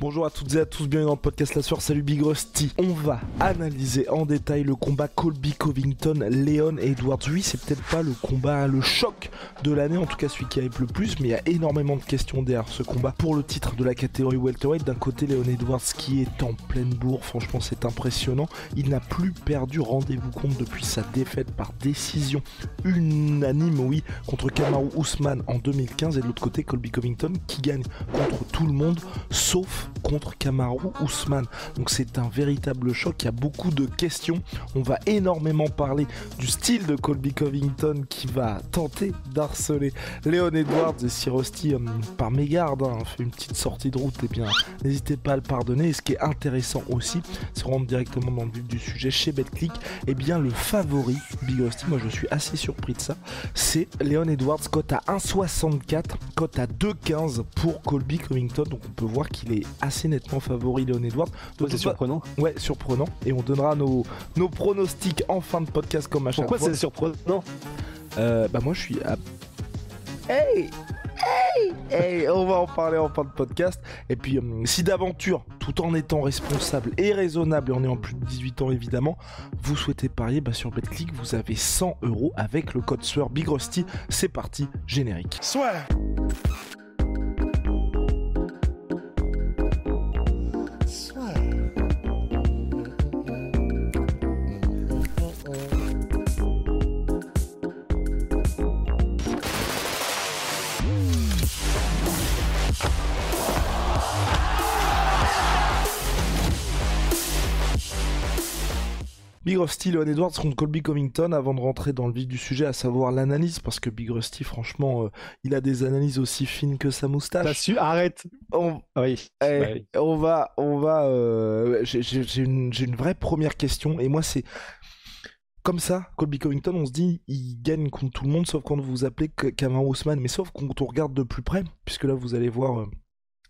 Bonjour à toutes et à tous, bienvenue dans le podcast La Soeur, salut Big Rusty. On va analyser en détail le combat Colby Covington, Leon Edwards. Oui, c'est peut-être pas le combat, le choc de l'année, en tout cas celui qui arrive le plus, mais il y a énormément de questions derrière ce combat. Pour le titre de la catégorie welterweight, d'un côté Leon Edwards qui est en pleine bourre, franchement c'est impressionnant. Il n'a plus perdu, rendez-vous compte, depuis sa défaite par décision unanime, oui, contre Kamaru Usman en 2015, et de l'autre côté Colby Covington qui gagne contre tout le monde, sauf contre Kamaru Ousmane. Donc c'est un véritable choc, il y a beaucoup de questions. On va énormément parler du style de Colby Covington qui va tenter d'harceler Léon Edwards et si Rusty, euh, par mégarde, hein, fait une petite sortie de route, et eh bien n'hésitez pas à le pardonner. Et ce qui est intéressant aussi, c'est qu'on rentre directement dans le vif du sujet chez BetClick, et eh bien le favori Big Rusty, moi je suis assez surpris de ça, c'est Léon Edwards, cote à 1,64, cote à 2,15 pour Colby Covington. Donc on peut voir qu'il est assez nettement favori Léon Edwards. c'est surprenant. Ouais, surprenant. Et on donnera nos, nos pronostics en fin de podcast comme à chaque Pourquoi c'est surprenant euh, Bah moi je suis à... Hey Hey, hey, on va en parler en fin de podcast. Et puis, euh, si d'aventure, tout en étant responsable et raisonnable, et en ayant plus de 18 ans évidemment, vous souhaitez parier bah, sur BetClick, vous avez 100 euros avec le code SUEUR Big Rusty. C'est parti, générique. Soit Big Rusty, Leon Edwards contre Colby Covington avant de rentrer dans le vif du sujet, à savoir l'analyse, parce que Big Rusty, franchement, euh, il a des analyses aussi fines que sa moustache. T'as su, arrête. On, oui. Eh, on va, on va. Euh, j'ai une, une vraie première question, et moi c'est comme ça, Colby Covington, on se dit, il gagne contre tout le monde, sauf quand vous vous appelez Cameron Ousmane, mais sauf quand on regarde de plus près, puisque là vous allez voir euh,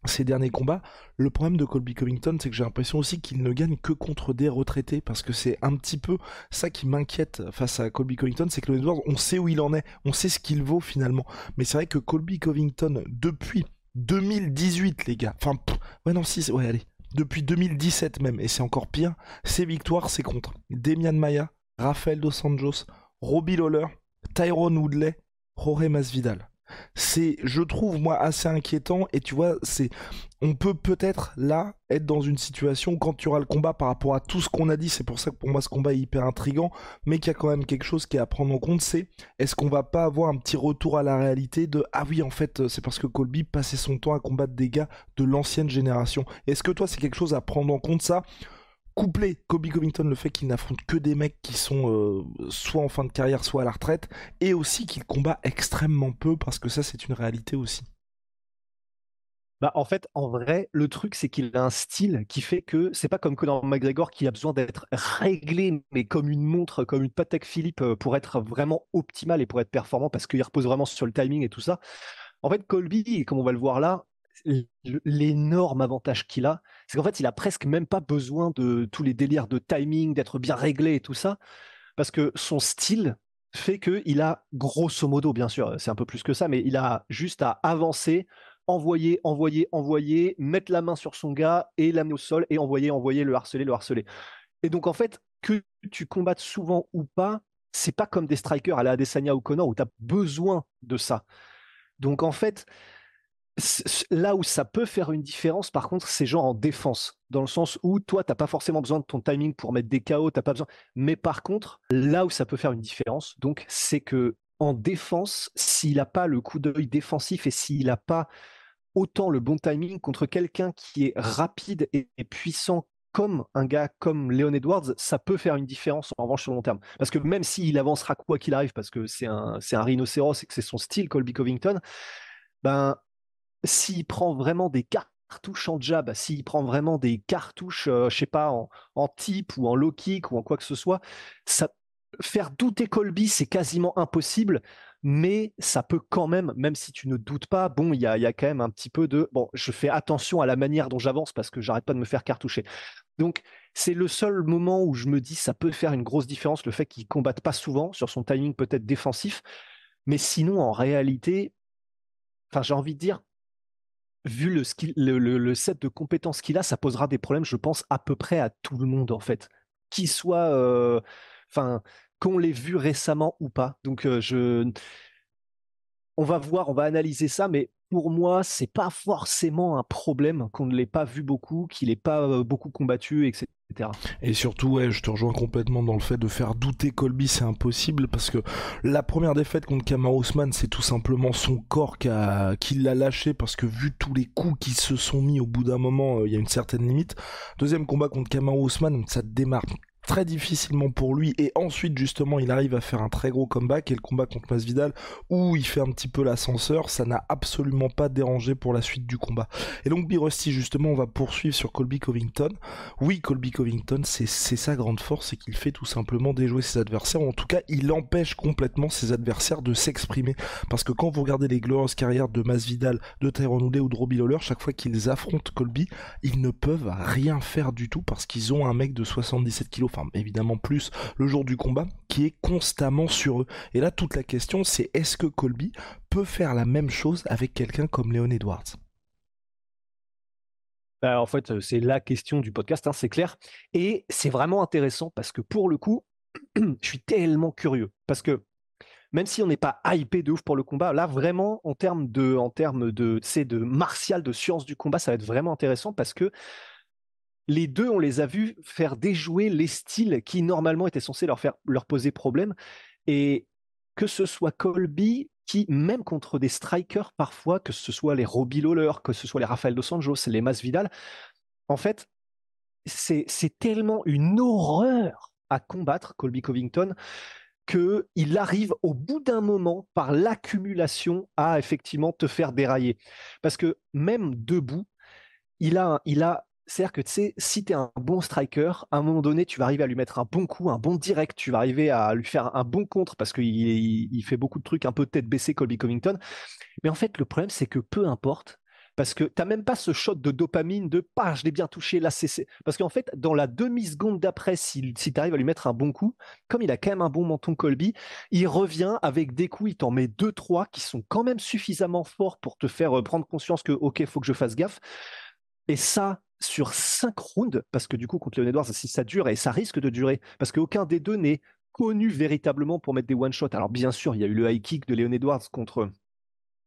ces derniers combats. Le problème de Colby Covington, c'est que j'ai l'impression aussi qu'il ne gagne que contre des retraités, parce que c'est un petit peu ça qui m'inquiète face à Colby Covington, c'est que le Edwards, on sait où il en est, on sait ce qu'il vaut finalement. Mais c'est vrai que Colby Covington, depuis 2018, les gars, enfin, ouais, non, si, ouais, allez, depuis 2017 même, et c'est encore pire, ses victoires, c'est contre Demian Maya, Rafael Dos Anjos, Robbie Lawler, Tyrone Woodley, Jorge Masvidal c'est, je trouve, moi, assez inquiétant. Et tu vois, c'est, on peut peut-être là être dans une situation quand tu auras le combat par rapport à tout ce qu'on a dit. C'est pour ça que pour moi, ce combat est hyper intrigant, mais qu'il y a quand même quelque chose qui est à prendre en compte. C'est, est-ce qu'on va pas avoir un petit retour à la réalité de, ah oui, en fait, c'est parce que Colby passait son temps à combattre des gars de l'ancienne génération. Est-ce que toi, c'est quelque chose à prendre en compte ça? Couplé Kobe Covington le fait qu'il n'affronte que des mecs qui sont euh, soit en fin de carrière soit à la retraite et aussi qu'il combat extrêmement peu parce que ça c'est une réalité aussi. Bah en fait, en vrai, le truc c'est qu'il a un style qui fait que c'est pas comme dans McGregor qui a besoin d'être réglé mais comme une montre, comme une Patek Philippe euh, pour être vraiment optimal et pour être performant parce qu'il repose vraiment sur le timing et tout ça. En fait, Colby, comme on va le voir là, l'énorme avantage qu'il a, c'est qu'en fait, il a presque même pas besoin de tous les délires de timing, d'être bien réglé et tout ça, parce que son style fait qu'il a, grosso modo, bien sûr, c'est un peu plus que ça, mais il a juste à avancer, envoyer, envoyer, envoyer, mettre la main sur son gars et l'amener au sol et envoyer, envoyer, le harceler, le harceler. Et donc, en fait, que tu combattes souvent ou pas, c'est pas comme des strikers à la Adesanya ou Connor où tu as besoin de ça. Donc, en fait, là où ça peut faire une différence, par contre, c'est genre en défense, dans le sens où toi, t'as pas forcément besoin de ton timing pour mettre des KO, t'as pas besoin. Mais par contre, là où ça peut faire une différence, donc, c'est que en défense, s'il n'a pas le coup d'œil défensif et s'il n'a pas autant le bon timing contre quelqu'un qui est rapide et, puissant comme un gars comme Leon Edwards, ça peut faire une différence en revanche sur le long terme. Parce que même s'il avancera quoi qu'il arrive, parce que c'est un, c'est un rhinocéros et que c'est son style, Colby Covington, ben s'il prend vraiment des cartouches en jab, s'il prend vraiment des cartouches, euh, je sais pas, en, en type ou en low kick ou en quoi que ce soit, ça, faire douter Colby, c'est quasiment impossible, mais ça peut quand même, même si tu ne doutes pas, bon, il y a, y a, quand même un petit peu de, bon, je fais attention à la manière dont j'avance parce que j'arrête pas de me faire cartoucher. Donc, c'est le seul moment où je me dis, ça peut faire une grosse différence, le fait qu'il combatte pas souvent sur son timing peut-être défensif, mais sinon, en réalité, enfin, j'ai envie de dire, vu le, set de compétences qu'il a, ça posera des problèmes, je pense, à peu près à tout le monde, en fait. Qu'il soit. Euh, qu'on l'ait vu récemment ou pas. Donc, euh. On va voir, on va analyser ça, mais pour moi, c'est pas forcément un problème qu'on ne l'ait pas vu beaucoup, qu'il n'ait pas euh, beaucoup combattu, etc. Et surtout, ouais, je te rejoins complètement dans le fait de faire douter Colby, c'est impossible parce que la première défaite contre Kamar Ousmane, c'est tout simplement son corps qui, l'a lâché parce que vu tous les coups qui se sont mis au bout d'un moment, euh, il y a une certaine limite. Deuxième combat contre Kamar Ousmane, ça démarre très difficilement pour lui et ensuite justement il arrive à faire un très gros comeback et le combat contre Masvidal où il fait un petit peu l'ascenseur ça n'a absolument pas dérangé pour la suite du combat. Et donc Birusty justement on va poursuivre sur Colby Covington. Oui Colby Covington c'est sa grande force c'est qu'il fait tout simplement déjouer ses adversaires. Ou en tout cas il empêche complètement ses adversaires de s'exprimer. Parce que quand vous regardez les glorieuses carrières de Masvidal de Tyrone Woodley ou de Robbie Lawler chaque fois qu'ils affrontent Colby ils ne peuvent rien faire du tout parce qu'ils ont un mec de 77 kg évidemment plus le jour du combat, qui est constamment sur eux. Et là, toute la question, c'est est-ce que Colby peut faire la même chose avec quelqu'un comme Léon Edwards? Bah, en fait, euh, c'est la question du podcast, hein, c'est clair. Et c'est vraiment intéressant parce que pour le coup, je suis tellement curieux. Parce que même si on n'est pas hypé de ouf pour le combat, là vraiment en termes de, en termes de, de martial, de science du combat, ça va être vraiment intéressant parce que les deux, on les a vus faire déjouer les styles qui normalement étaient censés leur faire leur poser problème. Et que ce soit Colby, qui même contre des strikers parfois, que ce soit les Robbie Lawler, que ce soit les Rafael dos Anjos, les Masvidal, en fait, c'est tellement une horreur à combattre Colby Covington qu'il arrive au bout d'un moment par l'accumulation à effectivement te faire dérailler. Parce que même debout, il a, il a c'est-à-dire que si tu es un bon striker, à un moment donné, tu vas arriver à lui mettre un bon coup, un bon direct, tu vas arriver à lui faire un bon contre parce qu'il il, fait beaucoup de trucs un peu tête baissée, Colby Covington. Mais en fait, le problème, c'est que peu importe, parce que tu n'as même pas ce shot de dopamine de pas, je l'ai bien touché, là, c'est. Parce qu'en fait, dans la demi-seconde d'après, si, si tu arrives à lui mettre un bon coup, comme il a quand même un bon menton Colby, il revient avec des coups, il t'en met deux, trois qui sont quand même suffisamment forts pour te faire euh, prendre conscience que, ok, faut que je fasse gaffe. Et ça, sur cinq rounds, parce que du coup, contre Leon Edwards, ça dure, et ça risque de durer, parce qu'aucun des deux n'est connu véritablement pour mettre des one-shots. Alors bien sûr, il y a eu le high kick de Leon Edwards contre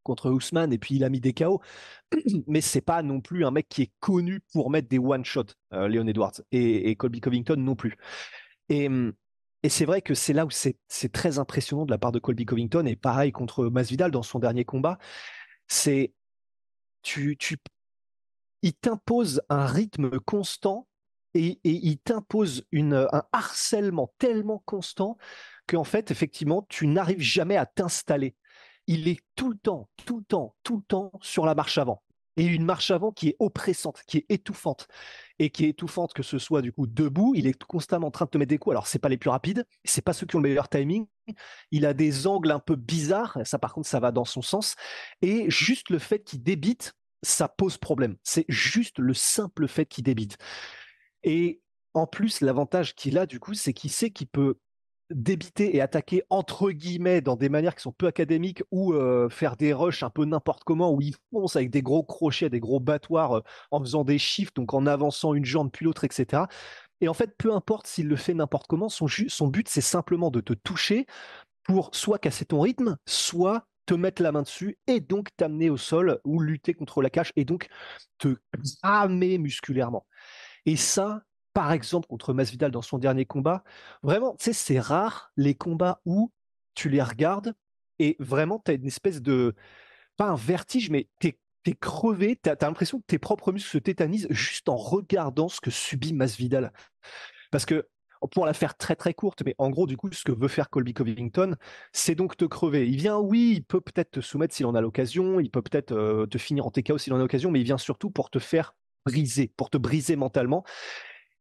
contre Ousmane et puis il a mis des KO. Mais c'est pas non plus un mec qui est connu pour mettre des one-shots, euh, Leon Edwards et, Colby Covington non plus. Et, et c'est vrai que c'est là où c'est très impressionnant de la part de Colby Covington et pareil contre Masvidal dans son dernier combat. C'est tu, tu, il t'impose un rythme constant et, il t'impose un harcèlement tellement constant qu'en fait, effectivement, tu n'arrives jamais à t'installer. Il est tout le temps, tout le temps, tout le temps sur la marche avant. Et une marche avant qui est oppressante, qui est étouffante. Et qui est étouffante que ce soit du coup debout, il est constamment en train de te mettre des coups. Alors, c'est pas les plus rapides, c'est pas ceux qui ont le meilleur timing. Il a des angles un peu bizarres, ça par contre, ça va dans son sens. Et juste le fait qu'il débite, ça pose problème. C'est juste le simple fait qu'il débite. Et en plus, l'avantage qu'il a, du coup, c'est qu'il sait qu'il peut débiter et attaquer entre guillemets dans des manières qui sont peu académiques ou euh, faire des rushs un peu n'importe comment où il fonce avec des gros crochets, des gros battoirs euh, en faisant des shifts, donc en avançant une jambe puis l'autre, etc. Et en fait, peu importe s'il le fait n'importe comment, son, son but c'est simplement de te toucher pour soit casser ton rythme, soit te mettre la main dessus et donc t'amener au sol ou lutter contre la cage et donc te cramer musculairement. Et ça, par exemple, contre Masvidal dans son dernier combat, vraiment, tu sais, c'est rare les combats où tu les regardes et vraiment tu as une espèce de, pas un vertige, mais tu es crevé, tu as, l'impression que tes propres muscles se tétanisent juste en regardant ce que subit Masvidal. Parce que pour la faire très très courte, mais en gros, du coup, ce que veut faire Colby Covington, c'est donc te crever. Il vient, oui, il peut peut-être te soumettre s'il en a l'occasion, il peut peut-être euh, te finir en TKO s'il en a l'occasion, mais il vient surtout pour te faire briser, pour te briser mentalement.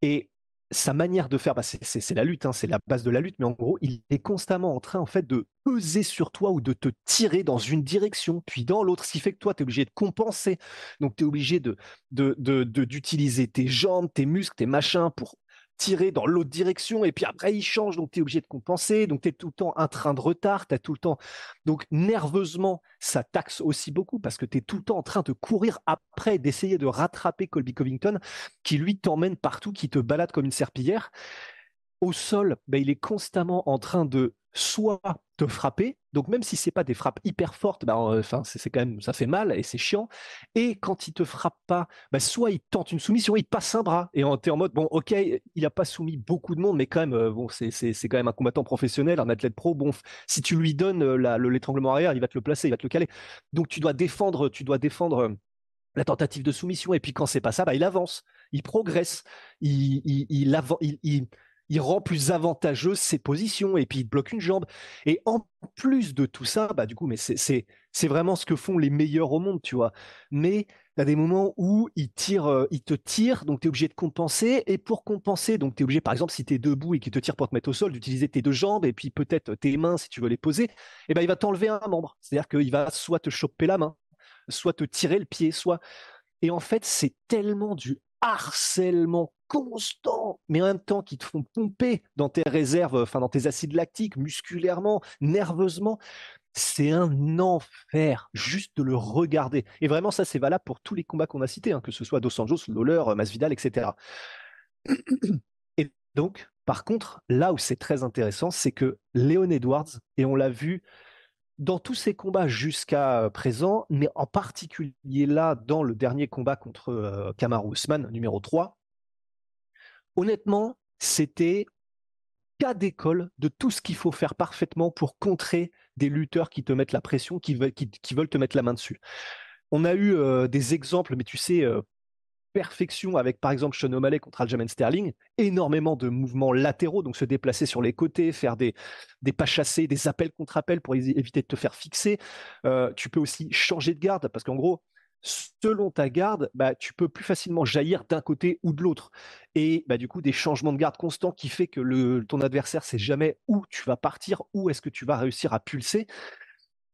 Et sa manière de faire, bah, c'est la lutte, hein, c'est la base de la lutte, mais en gros, il est constamment en train en fait de peser sur toi ou de te tirer dans une direction, puis dans l'autre, ce qui fait que toi, tu es obligé de compenser. Donc, tu es obligé de d'utiliser de, tes jambes, tes muscles, tes machins pour tirer dans l'autre direction et puis après il change, donc tu es obligé de compenser, donc tu es tout le temps un train de retard, tu as tout le temps. Donc nerveusement, ça taxe aussi beaucoup parce que tu es tout le temps en train de courir après, d'essayer de rattraper Colby Covington qui lui t'emmène partout, qui te balade comme une serpillière. Au sol, ben, il est constamment en train de soit te frapper, donc même si c'est pas des frappes hyper fortes, bah, enfin c'est quand même ça fait mal et c'est chiant. Et quand il te frappe pas, bah, soit il tente une soumission, il passe un bras et es en mode bon ok il a pas soumis beaucoup de monde, mais quand même euh, bon c'est quand même un combattant professionnel, un athlète pro. Bon si tu lui donnes euh, l'étranglement arrière, il va te le placer, il va te le caler. Donc tu dois défendre, tu dois défendre euh, la tentative de soumission et puis quand c'est pas ça, bah, il avance, il progresse, il, il, il, il il rend plus avantageuse ses positions et puis il bloque une jambe. Et en plus de tout ça, bah du coup, mais c'est vraiment ce que font les meilleurs au monde, tu vois. Mais tu as des moments où il tire, euh, il te tire, donc tu es obligé de compenser. Et pour compenser, donc tu es obligé, par exemple, si tu es debout et qu'il te tire pour te mettre au sol, d'utiliser tes deux jambes et puis peut-être tes mains si tu veux les poser. Et eh ben il va t'enlever un membre. C'est-à-dire qu'il va soit te choper la main, soit te tirer le pied, soit. Et en fait, c'est tellement du harcèlement constant, mais en même temps qui te font pomper dans tes réserves, enfin dans tes acides lactiques, musculairement, nerveusement. C'est un enfer juste de le regarder. Et vraiment, ça, c'est valable pour tous les combats qu'on a cités, hein, que ce soit Dos Anjos, Lawler, Masvidal, etc. Et donc, par contre, là où c'est très intéressant, c'est que Léon Edwards, et on l'a vu dans tous ces combats jusqu'à présent, mais en particulier là, dans le dernier combat contre euh, Kamaru Usman, numéro 3, honnêtement, c'était cas d'école de tout ce qu'il faut faire parfaitement pour contrer des lutteurs qui te mettent la pression, qui veulent, te mettre la main dessus. On a eu euh, des exemples, mais tu sais, euh, perfection avec par exemple Sean O'Malley contre Aljamain Sterling, énormément de mouvements latéraux, donc se déplacer sur les côtés, faire des, des pas chassés, des appels contre appels pour éviter de te faire fixer. Euh, tu peux aussi changer de garde, parce qu'en gros, selon ta garde, bah, tu peux plus facilement jaillir d'un côté ou de l'autre. Et bah, du coup, des changements de garde constants qui fait que le, ton adversaire sait jamais où tu vas partir, où est-ce que tu vas réussir à pulser.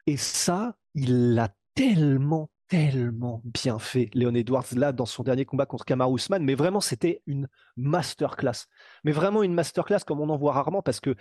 Et ça, il l'a tellement, tellement bien fait, Léon Edwards, là, dans son dernier combat contre Kamar Ousmane. Mais vraiment, c'était une masterclass. Mais vraiment une masterclass comme on en voit rarement parce que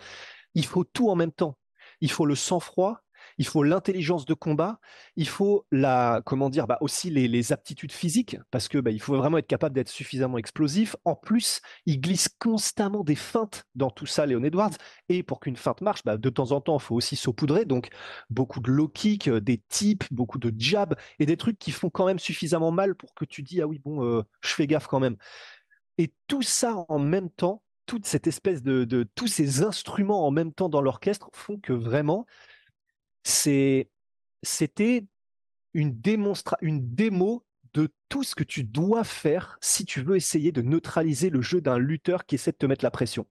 il faut tout en même temps. Il faut le sang-froid, il faut l'intelligence de combat, il faut la, comment dire, bah aussi les, aptitudes physiques, parce que bah, il faut vraiment être capable d'être suffisamment explosif. En plus, il glisse constamment des feintes dans tout ça, Léon Edwards. Et pour qu'une feinte marche, bah, de temps en temps, il faut aussi saupoudrer. Donc, beaucoup de low kick, euh, des tips, beaucoup de jabs et des trucs qui font quand même suffisamment mal pour que tu dis, ah oui, bon, euh, je fais gaffe quand même. Et tout ça en même temps, toute cette espèce de, de tous ces instruments en même temps dans l'orchestre font que vraiment, c'était une, démo de tout ce que tu dois faire si tu veux essayer de neutraliser le jeu d'un lutteur qui essaie de te mettre la pression.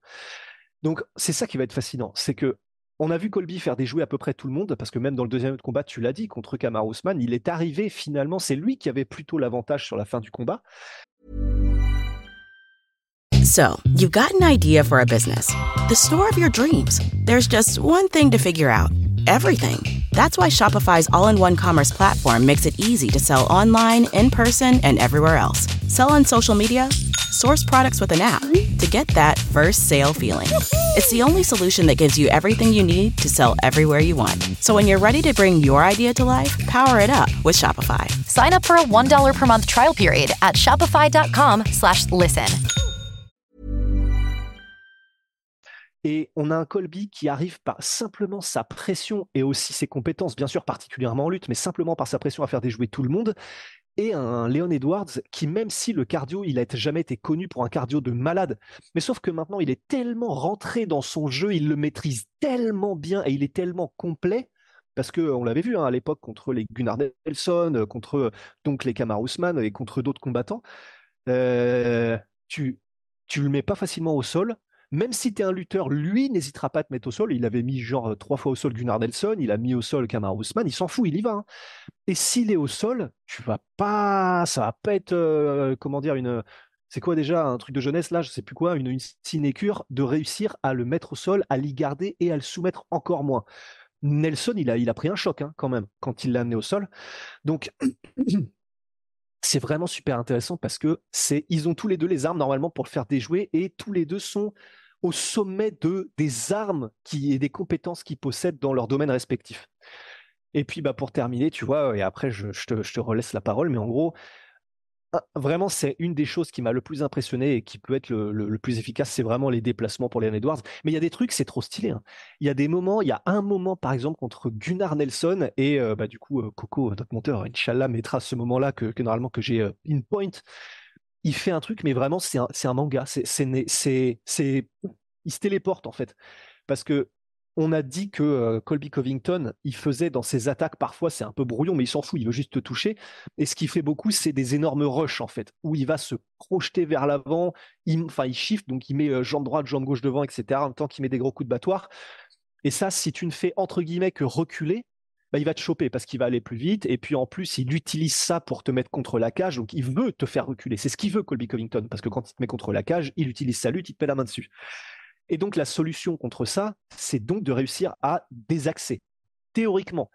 Donc c'est ça qui va être fascinant, c'est que on a vu Colby faire déjouer à peu près tout le monde, parce que même dans le deuxième combat, tu l'as dit, contre Kamar Ousmane, il est arrivé finalement, c'est lui qui avait plutôt l'avantage sur la fin du combat. So, you've got an idea for a business. The store of your dreams. There's just one thing to figure out. Everything. That's why Shopify's all in one commerce platform makes it easy to sell online, in person, and everywhere else. Sell on social media, source products with an app to get that first sale feeling. It's the only solution that gives you everything you need to sell everywhere you want. So when you're ready to bring your idea to life, power it up with Shopify. Sign up for a $1 per month trial period at shopify.com slash listen. Et on a un Colby qui arrive par simplement sa pression et aussi ses compétences, bien sûr particulièrement en lutte, mais simplement par sa pression à faire déjouer tout le monde. Et un Léon Edwards qui, même si le cardio, il n'a jamais été connu pour un cardio de malade, mais sauf que maintenant il est tellement rentré dans son jeu, il le maîtrise tellement bien et il est tellement complet parce que on l'avait vu hein, à l'époque contre les Gunnar Nelson, contre donc les Kamar Ousmane et contre d'autres combattants. Euh, tu tu le mets pas facilement au sol, même si tu es un lutteur, lui n'hésitera pas à te mettre au sol. Il avait mis genre euh, trois fois au sol Gunnar Nelson, il a mis au sol Kamar Ousmane, il s'en fout, il y va. Hein. Et s'il est au sol, tu vas pas, ça va pas être, euh, comment dire, une, c'est quoi déjà un truc de jeunesse là, je sais plus quoi, une, sinécure de réussir à le mettre au sol, à l'y garder et à le soumettre encore moins. Nelson, il a, il a pris un choc hein, quand même quand il l'a amené au sol. Donc c'est vraiment super intéressant parce que c'est ils ont tous les deux les armes normalement pour le faire déjouer et tous les deux sont au sommet de des armes qui et des compétences qu'ils possèdent dans leur domaine respectif. Et puis bah pour terminer, tu vois, et après je, te, je te relaisse la parole, mais en gros, vraiment, c'est une des choses qui m'a le plus impressionné et qui peut être le, plus efficace, c'est vraiment les déplacements pour Leon Edwards. Mais il y a des trucs, c'est trop stylé. Hein. Il y a des moments, il y a un moment, par exemple, contre Gunnar Nelson et euh, bah, du coup, euh, Coco, notre monteur, Inch'Allah, mettra ce moment-là que, normalement que j'ai euh, in point. Il fait un truc, mais vraiment, c'est un, un, manga. C'est, c'est, il se téléporte en fait. Parce que on a dit que euh, Colby Covington, il faisait dans ses attaques parfois, c'est un peu brouillon, mais il s'en fout, il veut juste te toucher. Et ce qu'il fait beaucoup, c'est des énormes rushs en fait, où il va se projeter vers l'avant, il, enfin il shift, donc il met euh, jambe droite, jambe gauche devant, etc. En même temps qu'il met des gros coups de battoir. Et ça, si tu ne fais entre guillemets que reculer, bah, il va te choper parce qu'il va aller plus vite. Et puis en plus, il utilise ça pour te mettre contre la cage. Donc il veut te faire reculer. C'est ce qu'il veut, Colby Covington, parce que quand il te met contre la cage, il utilise sa lutte, il te met la main dessus. Et donc la solution contre ça, c'est donc de réussir à désaxer, théoriquement.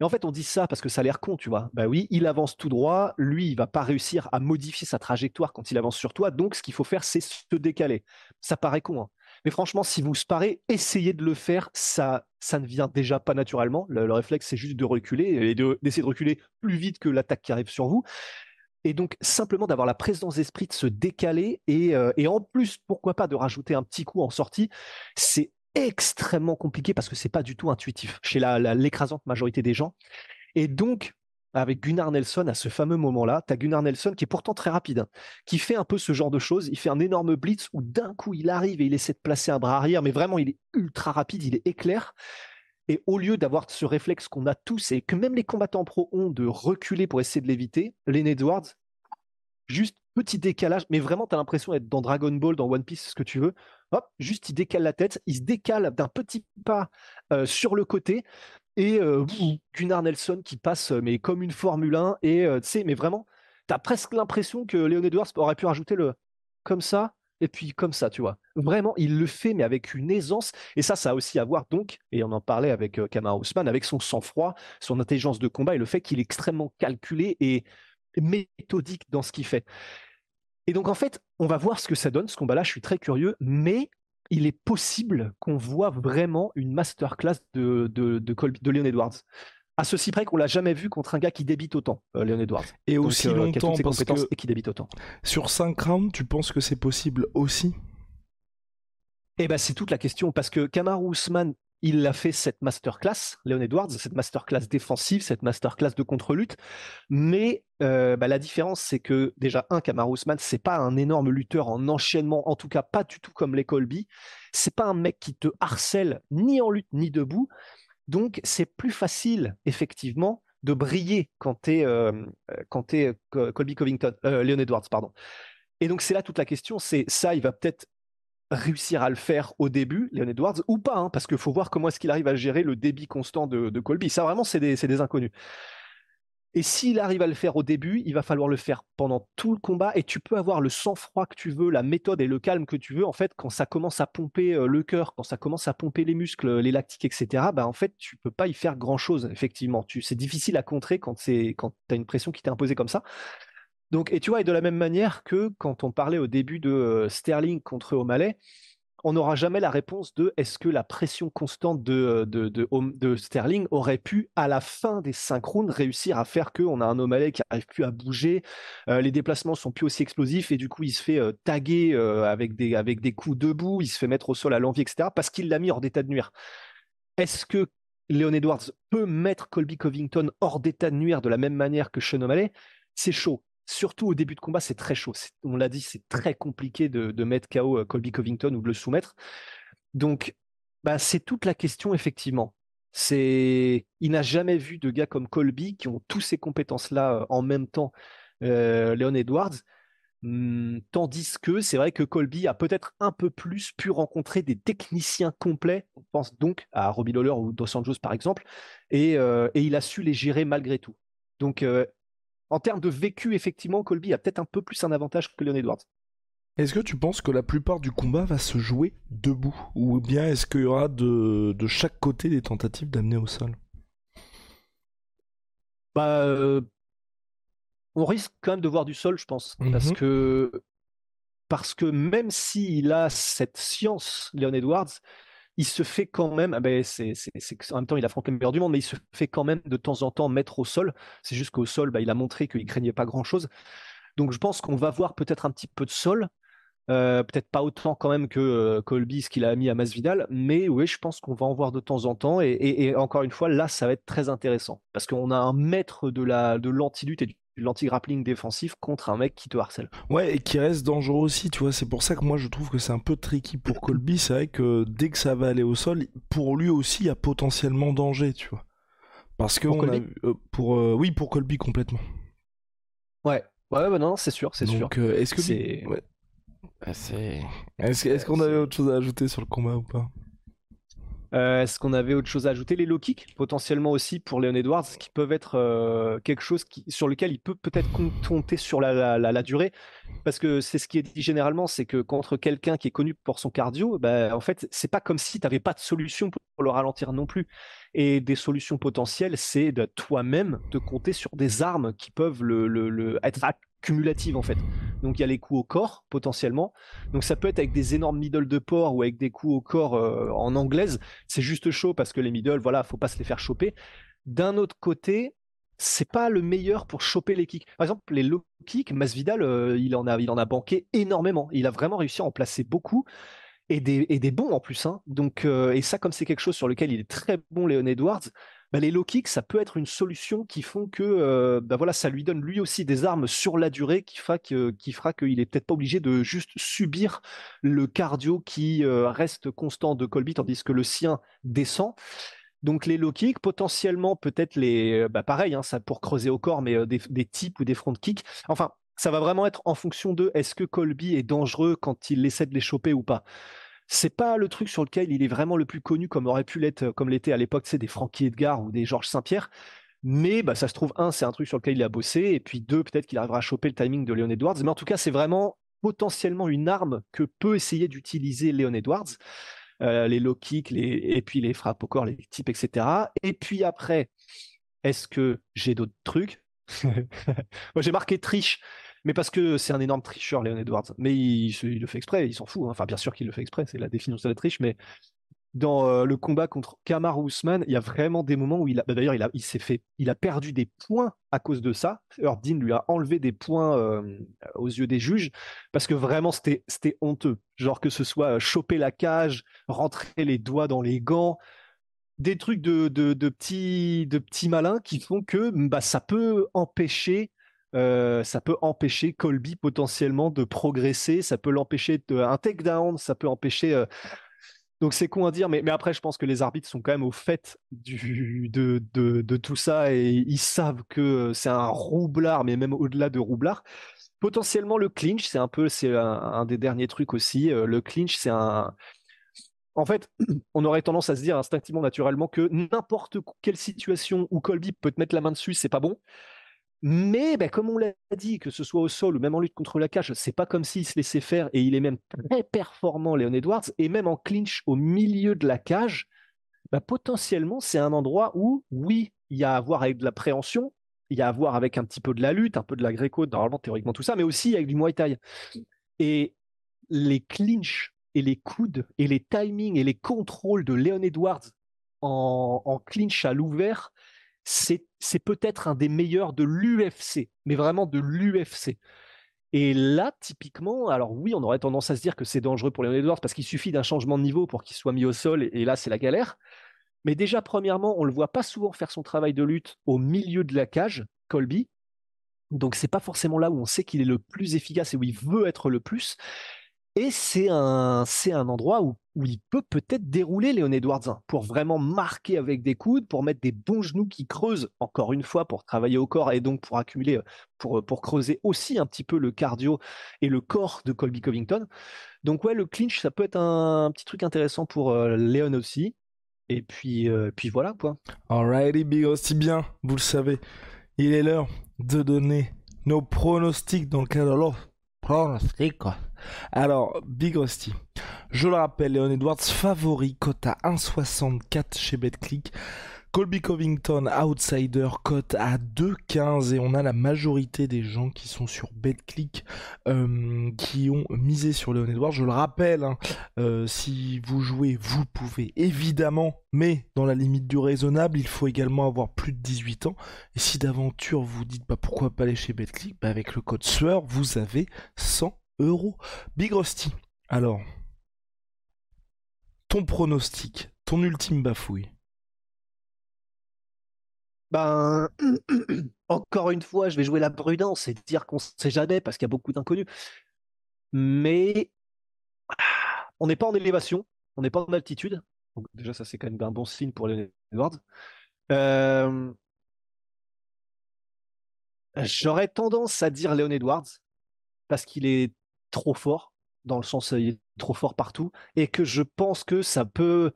Et en fait, on dit ça parce que ça a l'air con, tu vois. Bah oui, il avance tout droit, lui, il va pas réussir à modifier sa trajectoire quand il avance sur toi, donc ce qu'il faut faire, c'est se décaler. Ça paraît con, hein. Mais franchement, si vous sparez, essayez de le faire, ça, ça ne vient déjà pas naturellement. Le, réflexe, c'est juste de reculer et d'essayer de reculer plus vite que l'attaque qui arrive sur vous. Et donc, simplement d'avoir la présence d'esprit de se décaler et, euh, et en plus, pourquoi pas de rajouter un petit coup en sortie, c'est extrêmement compliqué parce que c'est pas du tout intuitif chez l'écrasante majorité des gens. Et donc, avec Gunnar Nelson à ce fameux moment-là, tu as Gunnar Nelson qui est pourtant très rapide, hein, qui fait un peu ce genre de choses. Il fait un énorme blitz où d'un coup il arrive et il essaie de placer un bras arrière, mais vraiment il est ultra rapide, il est éclair. Et au lieu d'avoir ce réflexe qu'on a tous et que même les combattants pro ont de reculer pour essayer de l'éviter, Len Edwards, juste petit décalage, mais vraiment, tu as l'impression d'être dans Dragon Ball, dans One Piece, ce que tu veux. Hop, juste il décale la tête, il se décale d'un petit pas euh, sur le côté et euh, Gunnar Nelson qui passe mais comme une Formule 1 et euh, tu sais, mais vraiment, tu as presque l'impression que Léon Edwards aurait pu rajouter le comme ça et puis comme ça, tu vois. Vraiment, il le fait, mais avec une aisance. Et ça, ça a aussi à voir, donc, et on en parlait avec euh, Kamar Ousmane, avec son sang-froid, son intelligence de combat et le fait qu'il est extrêmement calculé et méthodique dans ce qu'il fait. Et donc, en fait, on va voir ce que ça donne, ce combat-là. Je suis très curieux, mais il est possible qu'on voit vraiment une masterclass de, de, de, de Leon Edwards à ceci près qu'on l'a jamais vu contre un gars qui débite autant, euh, Léon Edwards. Et aussi euh, longtemps parce que et qui débite autant. Sur 5 rounds, tu penses que c'est possible aussi? Eh ben c'est toute la question parce que Kamaru Usman, il a fait cette masterclass, Léon Edwards, cette masterclass défensive, cette masterclass de contre-lutte. Mais euh, bah, la différence, c'est que déjà, un, Kamaru Usman, c'est pas un énorme lutteur en enchaînement, en tout cas pas du tout comme les Colby. C'est pas un mec qui te harcèle ni en lutte ni debout. Donc, c'est plus facile, effectivement, de briller quand tu es, euh, quand es euh, Colby Covington, euh, Leon Edwards, pardon. Et donc, c'est là toute la question, c'est ça, il va peut-être réussir à le faire au début, Leon Edwards, ou pas, hein, parce qu'il faut voir comment est-ce qu'il arrive à gérer le débit constant de, Colby. Ça, vraiment, c'est des, des inconnus. Et s'il arrive à le faire au début, il va falloir le faire pendant tout le combat et tu peux avoir le sang-froid que tu veux, la méthode et le calme que tu veux. En fait, quand ça commence à pomper euh, le cœur, quand ça commence à pomper les muscles, les lactiques, etc., bah en fait, tu peux pas y faire grand-chose, effectivement. c'est difficile à contrer quand c'est quand tu as une pression qui t'est imposée comme ça. Donc, et tu vois, et de la même manière que quand on parlait au début de euh, Sterling contre O'Malley, on n'aura jamais la réponse de est-ce que la pression constante de, de, de, Sterling aurait pu, à la fin des cinq réussir à faire qu'on a un O'Malley qui n'arrive plus à bouger, euh, les déplacements sont plus aussi explosifs et du coup il se fait euh, taguer euh, avec, des, avec des coups debout, il se fait mettre au sol à l'envie, etc. parce qu'il l'a mis hors d'état de nuire. Est-ce que Leon Edwards peut mettre Colby Covington hors d'état de nuire de la même manière que Sean O'Malley C'est chaud surtout au début de combat, c'est très chaud. On l'a dit, c'est très compliqué de, mettre KO euh, Colby Covington ou de le soumettre. Donc, bah, c'est toute la question, effectivement. Il n'a jamais vu de gars comme Colby qui ont tous ces compétences-là euh, en même temps, euh, Leon Edwards. Hum, tandis que c'est vrai que Colby a peut-être un peu plus pu rencontrer des techniciens complets. On pense donc à Robbie Lawler ou Dos Anjos par exemple, et, il a su les gérer malgré tout. Donc en termes de vécu, effectivement, Colby a peut-être un peu plus un avantage que Leon Edwards. Est-ce que tu penses que la plupart du combat va se jouer debout? Ou bien est-ce qu'il y aura de, chaque côté des tentatives d'amener au sol? Bah. Euh, on risque quand même de voir du sol, je pense, parce mmh que parce que même s'il a cette science, Leon Edwards, il se fait quand même, ah ben c'est, en même temps il affronte le meilleur du monde, mais il se fait quand même de temps en temps mettre au sol. C'est juste qu'au sol, bah, il a montré qu'il craignait pas grand chose. Donc je pense qu'on va voir peut-être un petit peu de sol, euh, peut-être pas autant quand même que euh, Colby, ce qu'il a mis à Masvidal, mais oui, je pense qu'on va en voir de temps en temps. Et, encore une fois, là, ça va être très intéressant parce qu'on a un maître de la de et du l'anti-grappling défensif contre un mec qui te harcèle. Ouais, et qui reste dangereux aussi, tu vois. C'est pour ça que moi je trouve que c'est un peu tricky pour Colby. C'est vrai que dès que ça va aller au sol, pour lui aussi, il y a potentiellement danger, tu vois. Parce que pour, euh, pour oui, pour Colby complètement. Ouais, ouais, bah non, c'est sûr, c'est sûr. est-ce que c'est ah, est-ce qu'on avait autre chose à ajouter sur le combat ou pas? Euh, Est-ce qu'on avait autre chose à ajouter? Les low kicks, potentiellement aussi pour Leon Edwards, qui peuvent être euh, quelque chose sur lequel il peut peut-être compter sur la, la, durée. Parce que c'est ce qui est dit généralement, c'est que contre quelqu'un qui est connu pour son cardio, bah, en fait, c'est pas comme si tu n'avais pas de solution pour le ralentir non plus. Et des solutions potentielles, c'est de toi-même de compter sur des armes qui peuvent le, le, le être cumulatives en fait. Donc il y a les coups au corps potentiellement. Donc ça peut être avec des énormes middle de port ou avec des coups au corps euh, en anglaise. C'est juste chaud parce que les middle, voilà, faut pas se les faire choper. D'un autre côté, c'est pas le meilleur pour choper les kicks. Par exemple, les low kicks, Masvidal, euh, il en a, il en a banqué énormément. Il a vraiment réussi à en placer beaucoup et des, et des bons en plus. Hein. Donc euh, et ça, comme c'est quelque chose sur lequel il est très bon, Léon Edwards bah, les low kicks, ça peut être une solution qui font que euh, bah, voilà, ça lui donne lui aussi des armes sur la durée qui, fera qu'il est peut-être pas obligé de juste subir le cardio qui euh, reste constant de Colby tandis que le sien descend. Donc les low kicks, potentiellement peut-être les, bah pareil, hein, ça pour creuser au corps, mais euh, des, des types ou des front kicks. Enfin, ça va vraiment être en fonction de est-ce que Colby est dangereux quand il essaie de les choper ou pas c'est pas le truc sur lequel il est vraiment le plus connu comme aurait pu l'être, comme l'était à l'époque, c'est des Frankie Edgar ou des Georges Saint-Pierre. Mais bah, ça se trouve, un, c'est un truc sur lequel il a bossé, et puis deux, peut-être qu'il arrivera à choper le timing de Leon Edwards. Mais en tout cas, c'est vraiment potentiellement une arme que peut essayer d'utiliser Leon Edwards. Euh, les low kicks, les... et puis les frappes au corps, les types, etc. Et puis après, est-ce que j'ai d'autres trucs? Moi, j'ai marqué triche mais parce que c'est un énorme tricheur, Léon Edwards. Mais il, le fait exprès, il s'en fout. Hein. Enfin, bien sûr qu'il le fait exprès, c'est la définition de la triche, mais dans euh, le combat contre Kamar Ousmane, il y a vraiment des moments où il a, bah, d'ailleurs, il s'est fait, il a perdu des points à cause de ça. Erdin lui a enlevé des points euh, aux yeux des juges parce que vraiment c'était, c'était honteux. Genre que ce soit euh, choper la cage, rentrer les doigts dans les gants, des trucs de, de, de petits, de petits malins qui font que bah, ça peut empêcher euh, ça peut empêcher Colby potentiellement de progresser, ça peut l'empêcher de un takedown, ça peut empêcher. Euh, donc c'est con à dire, mais, après je pense que les arbitres sont quand même au fait de, tout ça et ils savent que c'est un roublard, mais même au-delà de roublard. Potentiellement le clinch, c'est un peu, c'est un, des derniers trucs aussi. Euh, le clinch, c'est un, en fait, on aurait tendance à se dire instinctivement, naturellement, que n'importe quelle situation où Colby peut te mettre la main dessus, c'est pas bon. Mais ben, comme on l'a dit, que ce soit au sol ou même en lutte contre la cage, c'est pas comme s'il se laissait faire et il est même très performant, Léon Edwards, et même en clinch au milieu de la cage, ben, potentiellement c'est un endroit où, oui, il y a à voir avec de la préhension, il y a à voir avec un petit peu de la lutte, un peu de la gréco, normalement théoriquement tout ça, mais aussi avec du muay thai. Et les clinches et les coudes et les timings et les contrôles de Léon Edwards en clinch à l'ouvert, c'est peut-être un des meilleurs de l'UFC, mais vraiment de l'UFC. Et là, typiquement, alors oui, on aurait tendance à se dire que c'est dangereux pour Leon Edwards parce qu'il suffit d'un changement de niveau pour qu'il soit mis au sol, et, là, c'est la galère. Mais déjà, premièrement, on le voit pas souvent faire son travail de lutte au milieu de la cage, Colby. Donc, c'est pas forcément là où on sait qu'il est le plus efficace et où il veut être le plus. Et c'est un, c'est un endroit où, où il peut peut-être dérouler Léon Edwards pour vraiment marquer avec des coudes, pour mettre des bons genoux qui creusent, encore une fois, pour travailler au corps et donc pour accumuler, pour, pour creuser aussi un petit peu le cardio et le corps de Colby Covington. Donc ouais, le clinch, ça peut être un, petit truc intéressant pour euh, Léon aussi. Et puis, euh, puis voilà quoi. Alrighty, Big aussi bien, vous le savez. Il est l'heure de donner nos pronostics dans le cadre de pronostics. Alors, Big Rusty, je le rappelle, Léon Edwards favori, cote à 1,64 chez BetClick. Colby Covington, outsider, cote à 2,15 et on a la majorité des gens qui sont sur BetClick euh, qui ont misé sur Léon Edwards. Je le rappelle, hein, euh, si vous jouez, vous pouvez évidemment, mais dans la limite du raisonnable, il faut également avoir plus de 18 ans. Et si d'aventure vous dites bah, pourquoi pas aller chez BetClick, bah, avec le code SUEUR, vous avez 100 euros. Big Rusty, alors, ton pronostic, ton ultime bafouille ben, encore une fois, je vais jouer la prudence et dire qu'on ne sait jamais parce qu'il y a beaucoup d'inconnus. Mais on n'est pas en élévation, on n'est pas en altitude. Donc déjà, ça c'est quand même un bon signe pour les Edwards. Euh, j'aurais tendance à dire Léon Edwards parce qu'il est trop fort, dans le sens il est trop fort partout, et que je pense que ça peut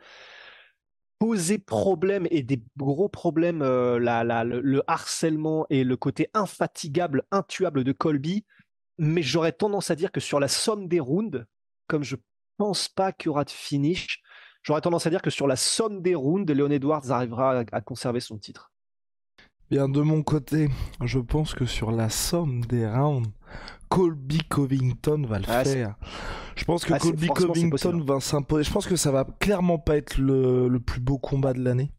poser problème et des gros problèmes, euh, le, harcèlement et le côté infatigable, intuable de Colby. Mais j'aurais tendance à dire que sur la somme des rounds, comme je pense pas qu'il y aura de finish, j'aurais tendance à dire que sur la somme des rounds, Léon Edwards arrivera à, conserver son titre. Bien, de mon côté, je pense que sur la somme des rounds, Colby Covington va le faire. Je pense que ah, Colby Covington va s'imposer. Je pense que ça va clairement pas être le plus beau combat de l'année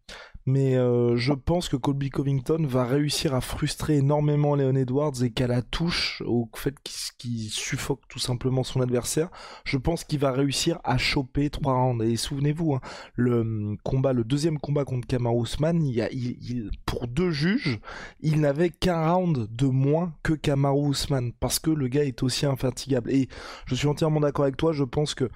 mais euh, je pense que Colby Covington va réussir à frustrer énormément Leon Edwards et qu'à la touche, au fait qu'il suffoque tout simplement son adversaire, je pense qu'il va réussir à choper trois rounds. Et souvenez-vous, hein, le hum, combat, le deuxième combat contre Kamar Ousmane, il, pour deux juges, il n'avait qu'un round de moins que Kamar Ousmane parce que le gars est aussi infatigable. Et je suis entièrement d'accord avec toi. Je pense que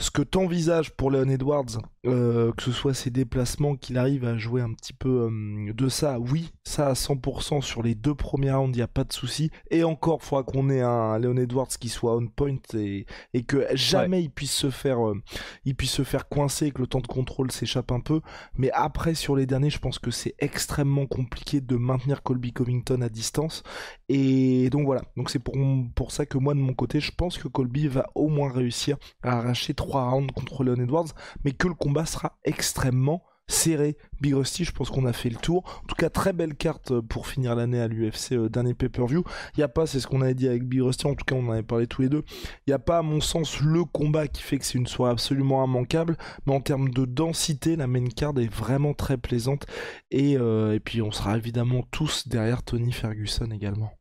ce que t'envisages pour Leon Edwards, euh, que ce soit ses déplacements, qu'il arrive à jouer un petit peu euh, de ça. Oui, ça à 100% sur les deux premiers rounds, il n'y a pas de souci. Et encore, il faudra qu'on ait un Leon Edwards qui soit on point et, et que jamais il puisse se faire, euh, il puisse se faire coincer et que le temps de contrôle s'échappe un peu. Mais après, sur les derniers, je pense que c'est extrêmement compliqué de maintenir Colby Covington à distance. Et donc voilà. Donc c'est pour, pour ça que moi, de mon côté, je pense que Colby va au moins réussir à arracher trois rounds contre Leon Edwards, mais que le combat sera extrêmement serré. Big Rusty, je pense qu'on a fait le tour. En tout cas, très belle carte euh, pour finir l'année à l'UFC, euh, dernier pay-per-view. Il n'y a pas, c'est ce qu'on avait dit avec Big Rusty, en tout cas on en avait parlé tous les deux, il n'y a pas à mon sens le combat qui fait que c'est une soirée absolument immanquable, mais en termes de densité, la main card est vraiment très plaisante. Et, euh, et puis on sera évidemment tous derrière Tony Ferguson également.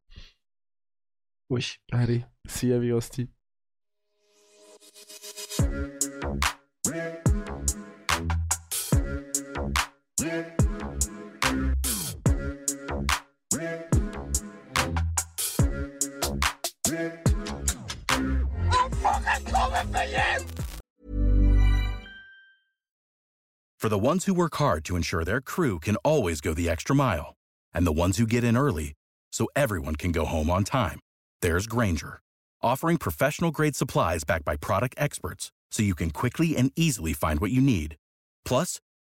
Oui. Allez, see ya Big Rusty. For the ones who work hard to ensure their crew can always go the extra mile, and the ones who get in early so everyone can go home on time, there's Granger, offering professional grade supplies backed by product experts so you can quickly and easily find what you need. Plus,